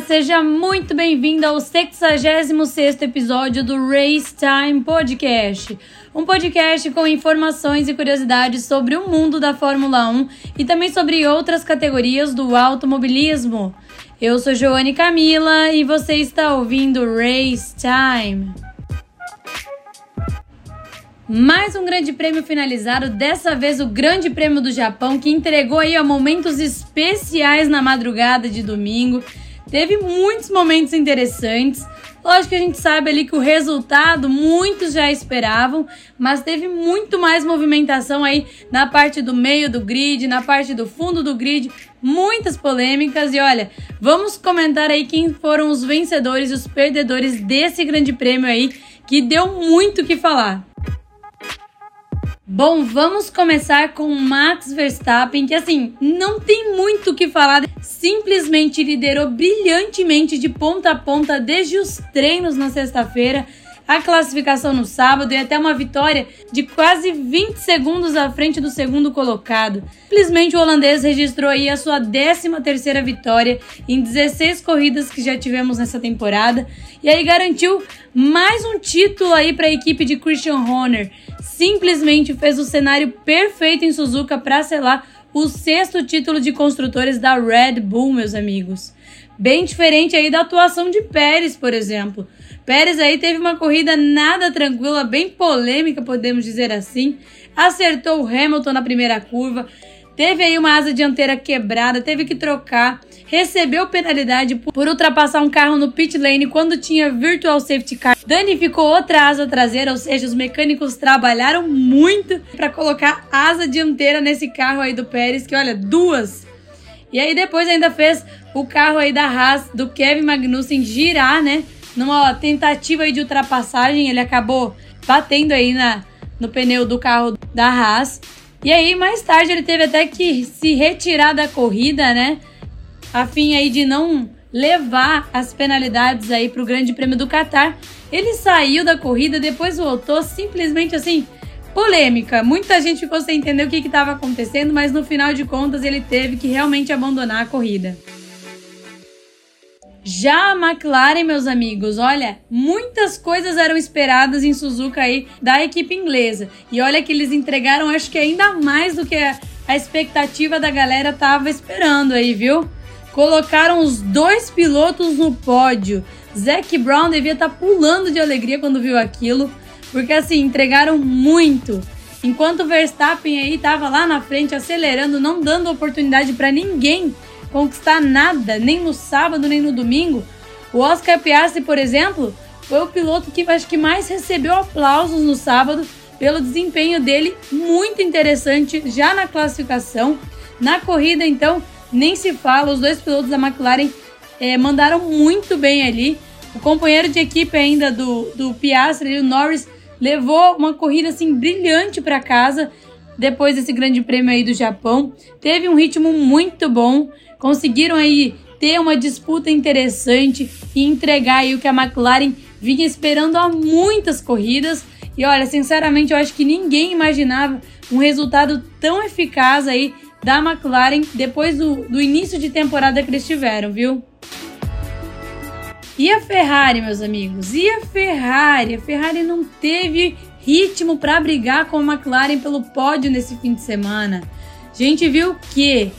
Seja muito bem-vindo ao 66º episódio do Race Time Podcast. Um podcast com informações e curiosidades sobre o mundo da Fórmula 1 e também sobre outras categorias do automobilismo. Eu sou Joane Camila e você está ouvindo Race Time. Mais um grande prêmio finalizado, dessa vez o Grande Prêmio do Japão, que entregou aí momentos especiais na madrugada de domingo. Teve muitos momentos interessantes. Lógico que a gente sabe ali que o resultado muitos já esperavam, mas teve muito mais movimentação aí na parte do meio do grid, na parte do fundo do grid, muitas polêmicas e olha, vamos comentar aí quem foram os vencedores e os perdedores desse grande prêmio aí que deu muito o que falar. Bom, vamos começar com Max Verstappen, que assim, não tem muito o que falar, simplesmente liderou brilhantemente de ponta a ponta desde os treinos na sexta-feira, a classificação no sábado e até uma vitória de quase 20 segundos à frente do segundo colocado. Simplesmente o holandês registrou aí a sua 13ª vitória em 16 corridas que já tivemos nessa temporada e aí garantiu mais um título aí para a equipe de Christian Horner simplesmente fez o cenário perfeito em Suzuka para selar o sexto título de construtores da Red Bull, meus amigos. Bem diferente aí da atuação de Pérez, por exemplo. Pérez aí teve uma corrida nada tranquila, bem polêmica, podemos dizer assim. Acertou o Hamilton na primeira curva, teve aí uma asa dianteira quebrada, teve que trocar recebeu penalidade por ultrapassar um carro no pit lane quando tinha virtual safety car. Danificou outra asa traseira, ou seja, os mecânicos trabalharam muito para colocar asa dianteira nesse carro aí do Pérez, que olha, duas. E aí depois ainda fez o carro aí da Haas do Kevin Magnussen girar, né? Numa tentativa de ultrapassagem, ele acabou batendo aí na, no pneu do carro da Haas. E aí mais tarde ele teve até que se retirar da corrida, né? a fim aí de não levar as penalidades aí para o Grande Prêmio do Catar. Ele saiu da corrida, depois voltou simplesmente assim, polêmica. Muita gente ficou sem entender o que estava acontecendo, mas no final de contas ele teve que realmente abandonar a corrida. Já a McLaren, meus amigos, olha, muitas coisas eram esperadas em Suzuka aí da equipe inglesa. E olha que eles entregaram, acho que ainda mais do que a, expectativa da galera tava esperando aí, viu? Colocaram os dois pilotos no pódio. Zac Brown devia estar tá pulando de alegria quando viu aquilo, porque assim, entregaram muito. Enquanto o Verstappen aí estava lá na frente acelerando, não dando oportunidade para ninguém conquistar nada, nem no sábado, nem no domingo. O Oscar Piastri, por exemplo, foi o piloto que acho que mais recebeu aplausos no sábado pelo desempenho dele, muito interessante já na classificação. Na corrida, então, nem se fala, os dois pilotos da McLaren é, mandaram muito bem ali. O companheiro de equipe ainda do, do Piastri, o Norris, levou uma corrida assim brilhante para casa depois desse grande prêmio aí do Japão. Teve um ritmo muito bom, conseguiram aí ter uma disputa interessante e entregar aí o que a McLaren vinha esperando há muitas corridas. E olha, sinceramente, eu acho que ninguém imaginava um resultado tão eficaz aí da McLaren depois do, do início de temporada que eles tiveram, viu? E a Ferrari, meus amigos? E a Ferrari? A Ferrari não teve ritmo para brigar com a McLaren pelo pódio nesse fim de semana. A gente viu que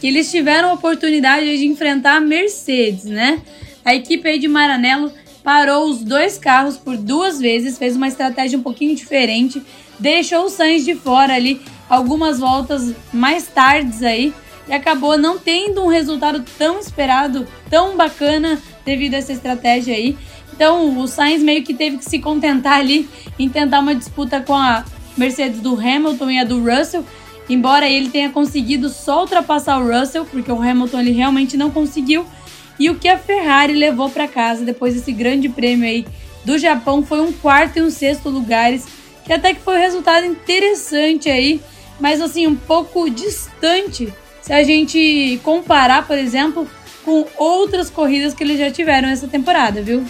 que eles tiveram a oportunidade de enfrentar a Mercedes, né? A equipe aí de Maranello parou os dois carros por duas vezes, fez uma estratégia um pouquinho diferente, deixou o Sainz de fora ali algumas voltas mais tardes aí e acabou não tendo um resultado tão esperado, tão bacana devido a essa estratégia aí. Então o Sainz meio que teve que se contentar ali em tentar uma disputa com a Mercedes do Hamilton e a do Russell, embora ele tenha conseguido só ultrapassar o Russell, porque o Hamilton ele realmente não conseguiu. E o que a Ferrari levou para casa depois desse grande prêmio aí do Japão foi um quarto e um sexto lugares, que até que foi um resultado interessante aí mas assim, um pouco distante se a gente comparar, por exemplo, com outras corridas que eles já tiveram essa temporada, viu?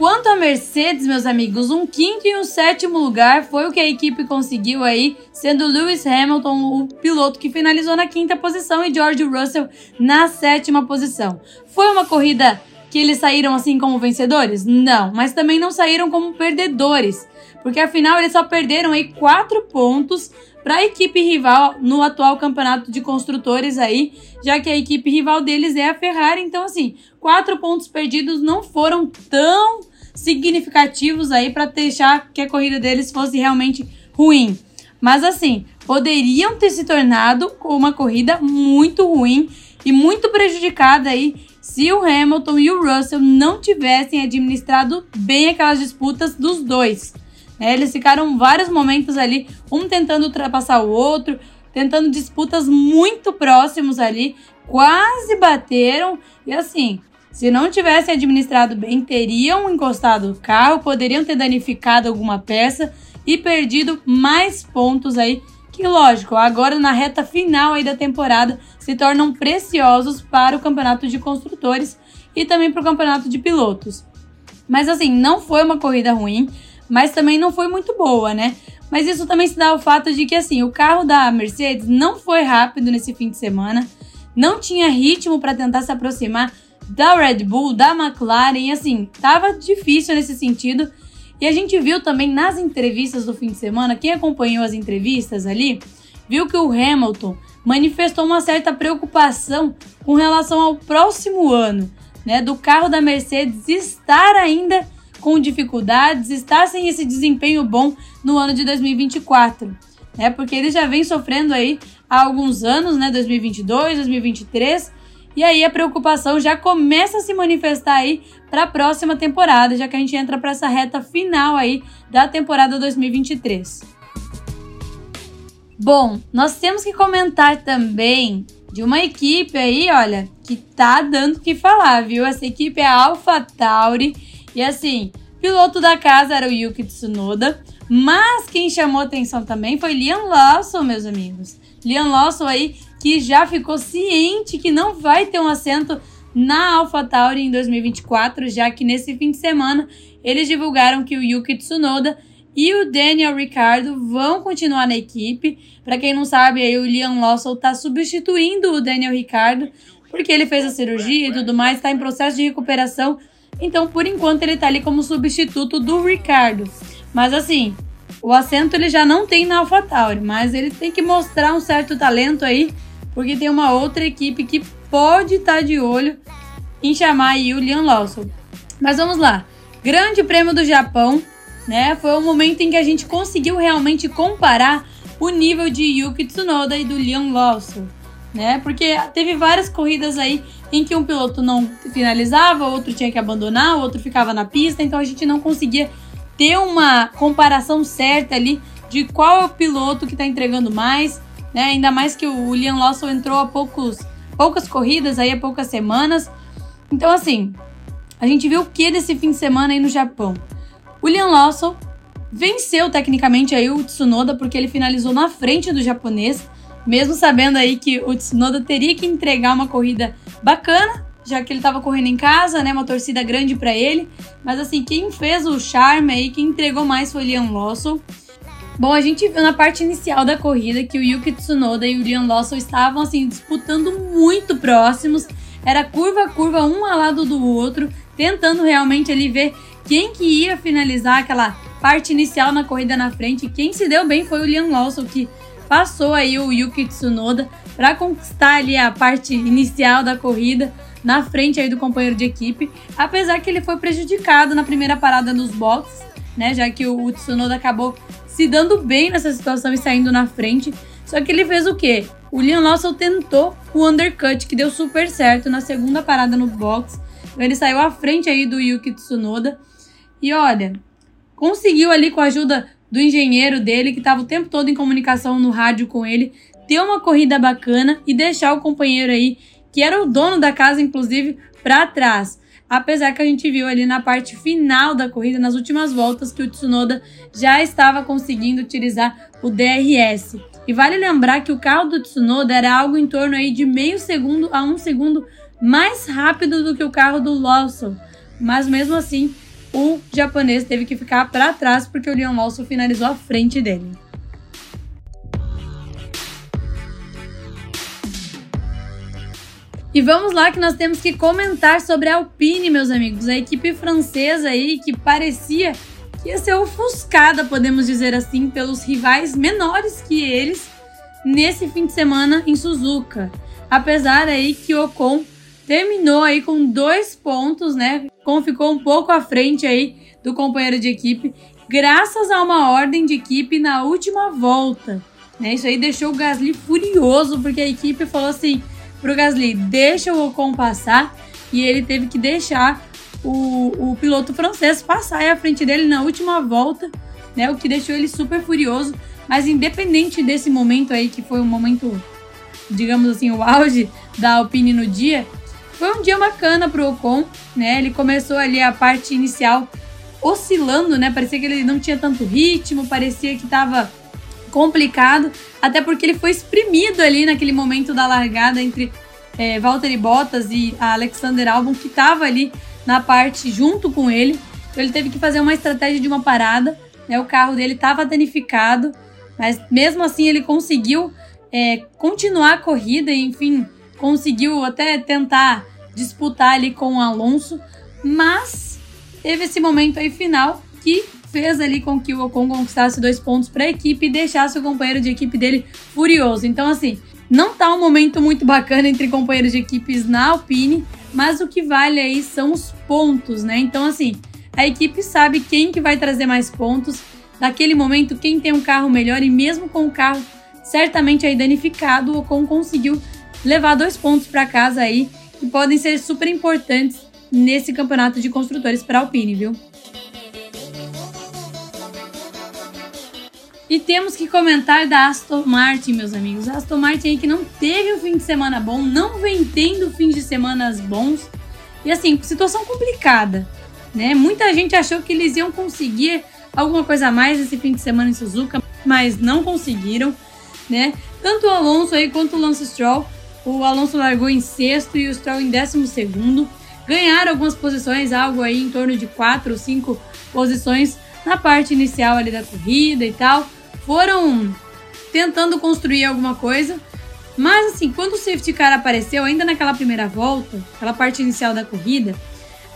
Quanto a Mercedes, meus amigos, um quinto e um sétimo lugar foi o que a equipe conseguiu aí, sendo Lewis Hamilton o piloto que finalizou na quinta posição e George Russell na sétima posição. Foi uma corrida que eles saíram assim como vencedores? Não, mas também não saíram como perdedores, porque afinal eles só perderam aí quatro pontos para a equipe rival no atual campeonato de construtores aí, já que a equipe rival deles é a Ferrari. Então, assim, quatro pontos perdidos não foram tão significativos aí para deixar que a corrida deles fosse realmente ruim. Mas, assim, poderiam ter se tornado uma corrida muito ruim e muito prejudicada aí se o Hamilton e o Russell não tivessem administrado bem aquelas disputas dos dois. É, eles ficaram vários momentos ali, um tentando ultrapassar o outro, tentando disputas muito próximos ali, quase bateram. E assim, se não tivessem administrado bem, teriam encostado o carro, poderiam ter danificado alguma peça e perdido mais pontos aí que lógico, agora na reta final aí da temporada se tornam preciosos para o campeonato de construtores e também para o campeonato de pilotos. Mas assim, não foi uma corrida ruim, mas também não foi muito boa, né? Mas isso também se dá ao fato de que assim, o carro da Mercedes não foi rápido nesse fim de semana, não tinha ritmo para tentar se aproximar da Red Bull, da McLaren, e assim, tava difícil nesse sentido. E a gente viu também nas entrevistas do fim de semana, quem acompanhou as entrevistas ali, viu que o Hamilton manifestou uma certa preocupação com relação ao próximo ano, né, do carro da Mercedes estar ainda com dificuldades, estar sem esse desempenho bom no ano de 2024, né? Porque ele já vem sofrendo aí há alguns anos, né, 2022, 2023, e aí a preocupação já começa a se manifestar aí para a próxima temporada, já que a gente entra para essa reta final aí da temporada 2023. Bom, nós temos que comentar também de uma equipe aí, olha, que tá dando o que falar, viu? Essa equipe é a AlphaTauri e assim, piloto da casa era o Yuki Tsunoda, mas quem chamou atenção também foi Liam Lawson, meus amigos. Liam Lawson aí que já ficou ciente que não vai ter um assento na AlphaTauri em 2024, já que nesse fim de semana eles divulgaram que o Yuki Tsunoda e o Daniel Ricciardo vão continuar na equipe. Para quem não sabe, aí o Liam Lawson está substituindo o Daniel Ricciardo porque ele fez a cirurgia e tudo mais, está em processo de recuperação. Então, por enquanto, ele está ali como substituto do Ricardo. Mas assim, o assento ele já não tem na AlphaTauri, mas ele tem que mostrar um certo talento aí porque tem uma outra equipe que pode estar tá de olho em chamar aí o Liam Lawson. Mas vamos lá. Grande Prêmio do Japão, né? Foi o momento em que a gente conseguiu realmente comparar o nível de Yuki Tsunoda e do Liam Lawson, né? Porque teve várias corridas aí em que um piloto não finalizava, outro tinha que abandonar, outro ficava na pista, então a gente não conseguia ter uma comparação certa ali de qual é o piloto que está entregando mais né? Ainda mais que o Liam Lawson entrou há poucos, poucas corridas, aí há poucas semanas. Então, assim, a gente viu o que desse fim de semana aí no Japão? O Liam Lawson venceu tecnicamente aí o Tsunoda porque ele finalizou na frente do japonês, mesmo sabendo aí que o Tsunoda teria que entregar uma corrida bacana, já que ele estava correndo em casa, né, uma torcida grande para ele, mas assim, quem fez o charme aí, quem entregou mais foi o Liam Lawson. Bom, a gente viu na parte inicial da corrida que o Yuki Tsunoda e o Liam Lawson estavam assim disputando muito próximos. Era curva a curva, um ao lado do outro, tentando realmente ali ver quem que ia finalizar aquela parte inicial na corrida na frente. Quem se deu bem foi o Liam Lawson, que passou aí o Yuki Tsunoda para conquistar ali a parte inicial da corrida na frente aí do companheiro de equipe, apesar que ele foi prejudicado na primeira parada nos boxes, né, já que o Tsunoda acabou se dando bem nessa situação e saindo na frente. Só que ele fez o quê? O Liam Lawson tentou o undercut, que deu super certo na segunda parada no box. Então ele saiu à frente aí do Yuki Tsunoda. E olha, conseguiu ali com a ajuda do engenheiro dele, que estava o tempo todo em comunicação no rádio com ele, ter uma corrida bacana e deixar o companheiro aí, que era o dono da casa, inclusive, para trás apesar que a gente viu ali na parte final da corrida, nas últimas voltas, que o Tsunoda já estava conseguindo utilizar o DRS. E vale lembrar que o carro do Tsunoda era algo em torno aí de meio segundo a um segundo mais rápido do que o carro do Lawson. Mas mesmo assim, o japonês teve que ficar para trás porque o Leon Lawson finalizou à frente dele. E vamos lá que nós temos que comentar sobre a Alpine, meus amigos, a equipe francesa aí que parecia que ia ser ofuscada, podemos dizer assim, pelos rivais menores que eles nesse fim de semana em Suzuka. Apesar aí que o Ocon terminou aí com dois pontos, né? Ocon ficou um pouco à frente aí do companheiro de equipe, graças a uma ordem de equipe na última volta. Né? Isso aí deixou o Gasly furioso, porque a equipe falou assim: pro Gasly, deixa o Ocon passar. E ele teve que deixar o, o piloto francês passar à frente dele na última volta, né? O que deixou ele super furioso. Mas independente desse momento aí, que foi um momento, digamos assim, o auge da Alpine no dia, foi um dia bacana pro Ocon, né? Ele começou ali a parte inicial oscilando, né? Parecia que ele não tinha tanto ritmo, parecia que tava complicado, até porque ele foi exprimido ali naquele momento da largada entre é, Valtteri Bottas e Alexander Albon, que estava ali na parte junto com ele. Então ele teve que fazer uma estratégia de uma parada. Né? O carro dele estava danificado, mas mesmo assim ele conseguiu é, continuar a corrida, enfim, conseguiu até tentar disputar ali com o Alonso, mas teve esse momento aí final que fez ali com que o Ocon conquistasse dois pontos para a equipe e deixasse o companheiro de equipe dele furioso. Então, assim, não tá um momento muito bacana entre companheiros de equipes na Alpine, mas o que vale aí são os pontos, né? Então, assim, a equipe sabe quem que vai trazer mais pontos. Naquele momento, quem tem um carro melhor e mesmo com o carro certamente aí danificado, o Ocon conseguiu levar dois pontos para casa aí que podem ser super importantes nesse campeonato de construtores para Alpine, viu? E temos que comentar da Aston Martin, meus amigos. A Aston Martin aí que não teve um fim de semana bom, não vem tendo fins de semanas bons. E assim, situação complicada, né? Muita gente achou que eles iam conseguir alguma coisa a mais esse fim de semana em Suzuka, mas não conseguiram, né? Tanto o Alonso aí quanto o Lance Stroll. O Alonso largou em sexto e o Stroll em décimo segundo. Ganharam algumas posições, algo aí em torno de quatro ou cinco posições na parte inicial ali da corrida e tal foram tentando construir alguma coisa. Mas assim, quando o safety car apareceu, ainda naquela primeira volta, aquela parte inicial da corrida,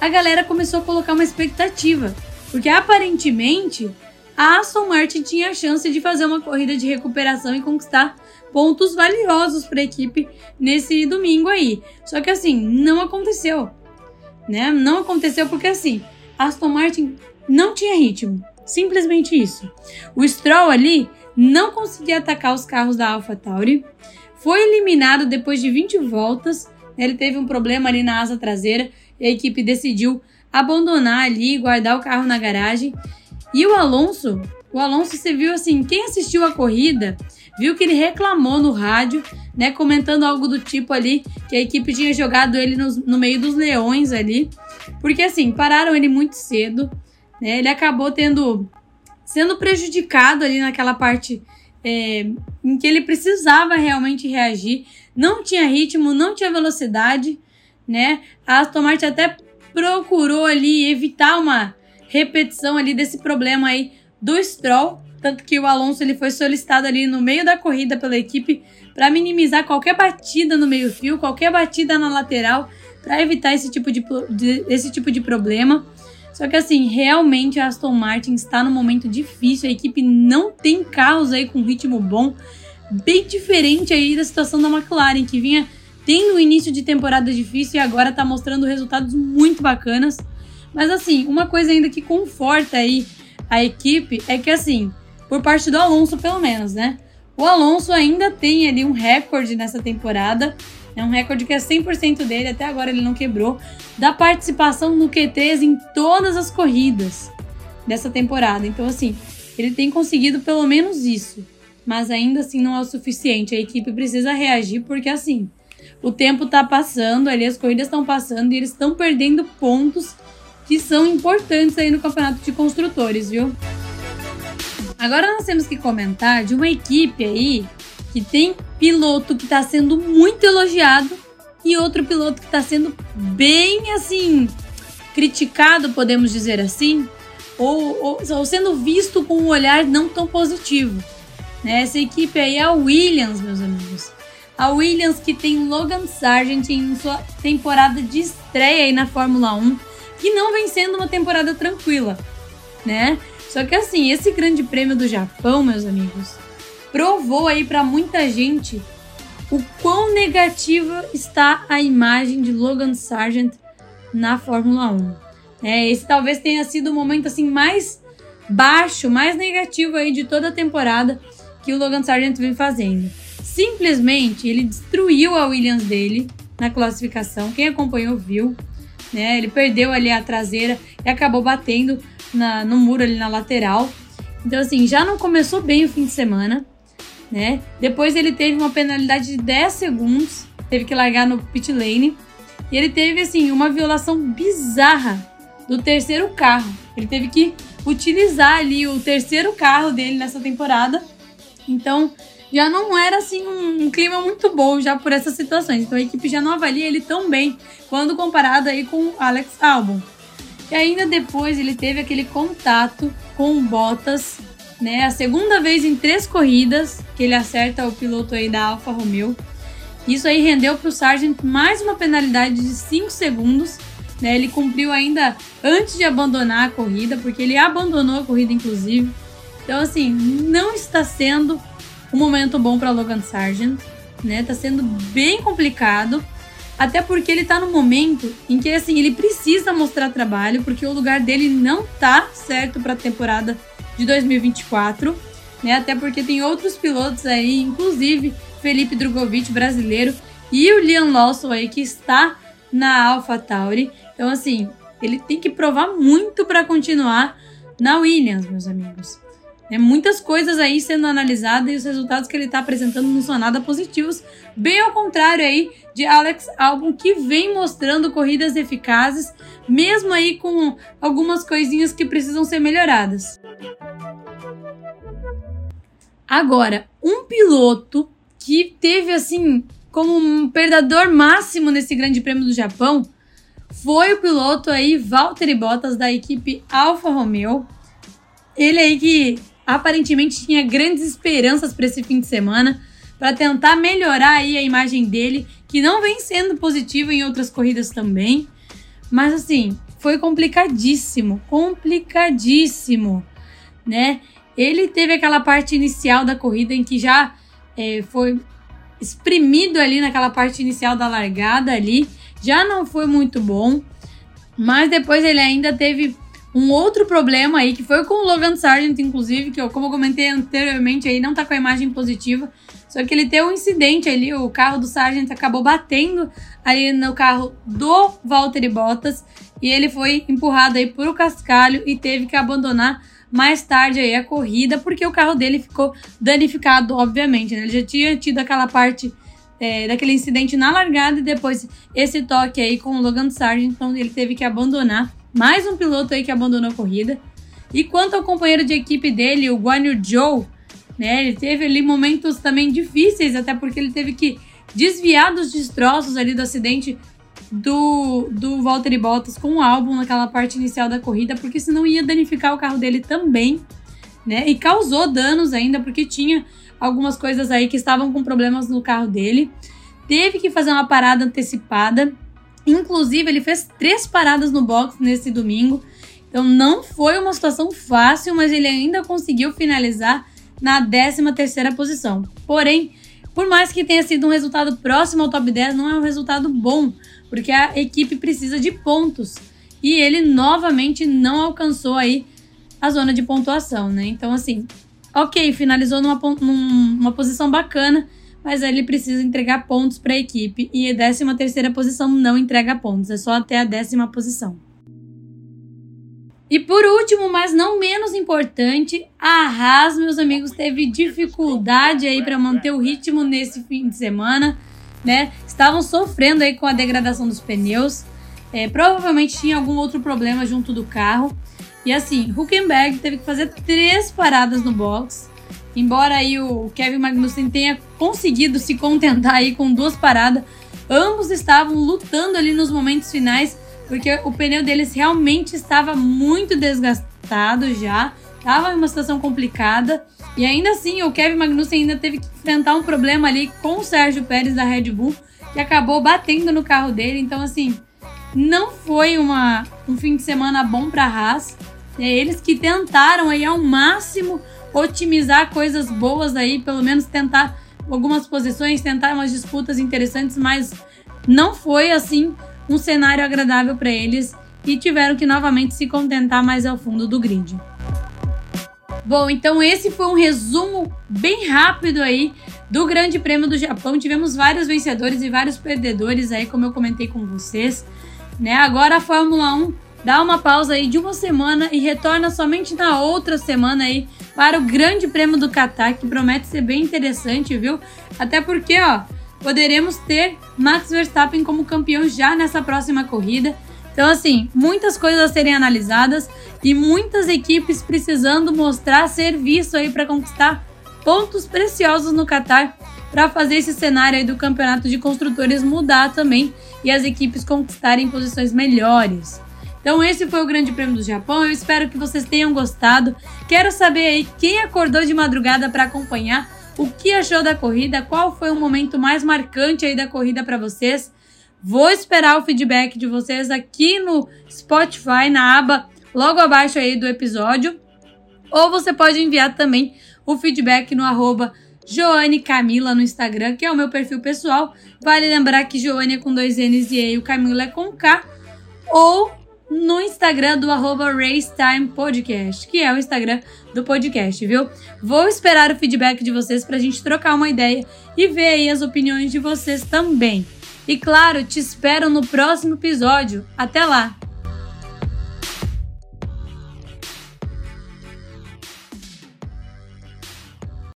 a galera começou a colocar uma expectativa, porque aparentemente a Aston Martin tinha a chance de fazer uma corrida de recuperação e conquistar pontos valiosos para a equipe nesse domingo aí. Só que assim, não aconteceu, né? Não aconteceu porque assim, Aston Martin não tinha ritmo. Simplesmente isso. O Stroll ali não conseguia atacar os carros da AlphaTauri. Foi eliminado depois de 20 voltas. Ele teve um problema ali na asa traseira e a equipe decidiu abandonar ali, guardar o carro na garagem. E o Alonso, o Alonso você viu assim, quem assistiu a corrida, viu que ele reclamou no rádio, né, comentando algo do tipo ali que a equipe tinha jogado ele no, no meio dos leões ali, porque assim, pararam ele muito cedo. Né? Ele acabou tendo sendo prejudicado ali naquela parte é, em que ele precisava realmente reagir. Não tinha ritmo, não tinha velocidade, né? A Aston Martin até procurou ali evitar uma repetição ali desse problema aí do Stroll, tanto que o Alonso ele foi solicitado ali no meio da corrida pela equipe para minimizar qualquer batida no meio-fio, qualquer batida na lateral, para evitar esse tipo de, de, esse tipo de problema. Só que assim, realmente a Aston Martin está num momento difícil, a equipe não tem carros aí com ritmo bom, bem diferente aí da situação da McLaren, que vinha tendo um início de temporada difícil e agora está mostrando resultados muito bacanas. Mas assim, uma coisa ainda que conforta aí a equipe é que assim, por parte do Alonso pelo menos, né? O Alonso ainda tem ali um recorde nessa temporada é um recorde que é 100% dele, até agora ele não quebrou, da participação no QTs em todas as corridas dessa temporada. Então, assim, ele tem conseguido pelo menos isso. Mas ainda assim não é o suficiente. A equipe precisa reagir porque, assim, o tempo tá passando, ali as corridas estão passando e eles estão perdendo pontos que são importantes aí no campeonato de construtores, viu? Agora nós temos que comentar de uma equipe aí que tem piloto que está sendo muito elogiado e outro piloto que está sendo bem assim criticado, podemos dizer assim, ou, ou, ou, sendo visto com um olhar não tão positivo. Né? Essa equipe aí é a Williams, meus amigos. A Williams que tem Logan Sargent em sua temporada de estreia aí na Fórmula 1, que não vem sendo uma temporada tranquila, né? Só que assim, esse grande prêmio do Japão, meus amigos, provou aí para muita gente o quão negativa está a imagem de Logan Sargent na Fórmula 1. É, esse talvez tenha sido o momento assim mais baixo, mais negativo aí de toda a temporada que o Logan Sargent vem fazendo. Simplesmente ele destruiu a Williams dele na classificação. Quem acompanhou viu, né? Ele perdeu ali a traseira e acabou batendo na, no muro ali na lateral. Então assim, já não começou bem o fim de semana né? Depois ele teve uma penalidade de 10 segundos, teve que largar no pit lane. E ele teve, assim, uma violação bizarra do terceiro carro. Ele teve que utilizar ali o terceiro carro dele nessa temporada. Então, já não era assim um, um, clima muito bom já por essas situações. Então a equipe já não avalia ele tão bem quando comparado aí com Alex Albon. E ainda depois ele teve aquele contato com o Bottas né? A segunda vez em três corridas que ele acerta o piloto aí da Alfa Romeo. Isso aí rendeu para o Sargent mais uma penalidade de 5 segundos. Né? Ele cumpriu ainda antes de abandonar a corrida, porque ele abandonou a corrida, inclusive. Então, assim, não está sendo um momento bom para Logan Sargent. Né? Tá sendo bem complicado. Até porque ele tá no momento em que assim, ele precisa mostrar trabalho, porque o lugar dele não tá certo para a temporada de 2024, né? Até porque tem outros pilotos aí, inclusive Felipe Drogovic, brasileiro, e o Liam Lawson aí que está na AlphaTauri. Então assim, ele tem que provar muito para continuar na Williams, meus amigos. É muitas coisas aí sendo analisadas e os resultados que ele está apresentando não são nada positivos, bem ao contrário aí de Alex Albon que vem mostrando corridas eficazes, mesmo aí com algumas coisinhas que precisam ser melhoradas. Agora, um piloto que teve assim como um perdedor máximo nesse Grande Prêmio do Japão foi o piloto aí Valtteri Bottas da equipe Alfa Romeo. Ele aí que aparentemente tinha grandes esperanças para esse fim de semana para tentar melhorar aí a imagem dele, que não vem sendo positiva em outras corridas também. Mas assim, foi complicadíssimo, complicadíssimo, né? Ele teve aquela parte inicial da corrida em que já é, foi exprimido ali naquela parte inicial da largada ali, já não foi muito bom, mas depois ele ainda teve um outro problema aí que foi com o Logan Sargent, inclusive, que eu, como eu comentei anteriormente aí, não tá com a imagem positiva. Só que ele teve um incidente ali, o carro do Sargent acabou batendo ali no carro do Valtteri Bottas e ele foi empurrado aí por o cascalho e teve que abandonar mais tarde aí a corrida, porque o carro dele ficou danificado, obviamente, né? Ele já tinha tido aquela parte é, daquele incidente na largada e depois esse toque aí com o Logan Sargent, então ele teve que abandonar. Mais um piloto aí que abandonou a corrida. E quanto ao companheiro de equipe dele, o Guan Yu Zhou, né? Ele teve ali momentos também difíceis, até porque ele teve que desviar dos destroços ali do acidente do, do Valtteri Bottas com o álbum naquela parte inicial da corrida, porque senão ia danificar o carro dele também, né? E causou danos ainda, porque tinha algumas coisas aí que estavam com problemas no carro dele. Teve que fazer uma parada antecipada. Inclusive, ele fez três paradas no box nesse domingo. Então não foi uma situação fácil, mas ele ainda conseguiu finalizar na 13 terceira posição. Porém, por mais que tenha sido um resultado próximo ao top 10, não é um resultado bom, porque a equipe precisa de pontos. E ele novamente não alcançou aí a zona de pontuação, né? Então, assim, ok, finalizou numa, numa posição bacana, mas ele precisa entregar pontos para a equipe. E a 13 terceira posição não entrega pontos, é só até a décima posição. E por último, mas não menos importante, a Haas, meus amigos, teve dificuldade aí para manter o ritmo nesse fim de semana né? Estavam sofrendo aí com a degradação dos pneus. É, provavelmente tinha algum outro problema junto do carro. E assim, Huckenberg teve que fazer três paradas no box. Embora aí o Kevin Magnussen tenha conseguido se contentar aí com duas paradas, ambos estavam lutando ali nos momentos finais porque o pneu deles realmente estava muito desgastado já, estava em uma situação complicada. E ainda assim, o Kevin Magnussen ainda teve que enfrentar um problema ali com o Sérgio Pérez da Red Bull, que acabou batendo no carro dele. Então, assim, não foi uma, um fim de semana bom para a Haas. É eles que tentaram aí ao máximo otimizar coisas boas aí, pelo menos tentar algumas posições, tentar umas disputas interessantes, mas não foi assim um cenário agradável para eles e tiveram que novamente se contentar mais ao fundo do grid. Bom, então esse foi um resumo bem rápido aí do Grande Prêmio do Japão. Tivemos vários vencedores e vários perdedores aí, como eu comentei com vocês, né? Agora a Fórmula 1 dá uma pausa aí de uma semana e retorna somente na outra semana aí para o Grande Prêmio do Qatar, que promete ser bem interessante, viu? Até porque, ó, poderemos ter Max Verstappen como campeão já nessa próxima corrida. Então, assim, muitas coisas a serem analisadas e muitas equipes precisando mostrar serviço aí para conquistar pontos preciosos no Qatar para fazer esse cenário aí do campeonato de construtores mudar também e as equipes conquistarem posições melhores. Então esse foi o Grande Prêmio do Japão. Eu espero que vocês tenham gostado. Quero saber aí quem acordou de madrugada para acompanhar, o que achou da corrida, qual foi o momento mais marcante aí da corrida para vocês. Vou esperar o feedback de vocês aqui no Spotify, na aba logo abaixo aí do episódio. Ou você pode enviar também o feedback no arroba Joane Camila no Instagram, que é o meu perfil pessoal. Vale lembrar que Joane é com dois N's e E, o Camila é com K. Ou no Instagram do arroba Racetime Podcast, que é o Instagram do podcast, viu? Vou esperar o feedback de vocês pra gente trocar uma ideia e ver aí as opiniões de vocês também. E claro, te espero no próximo episódio. Até lá!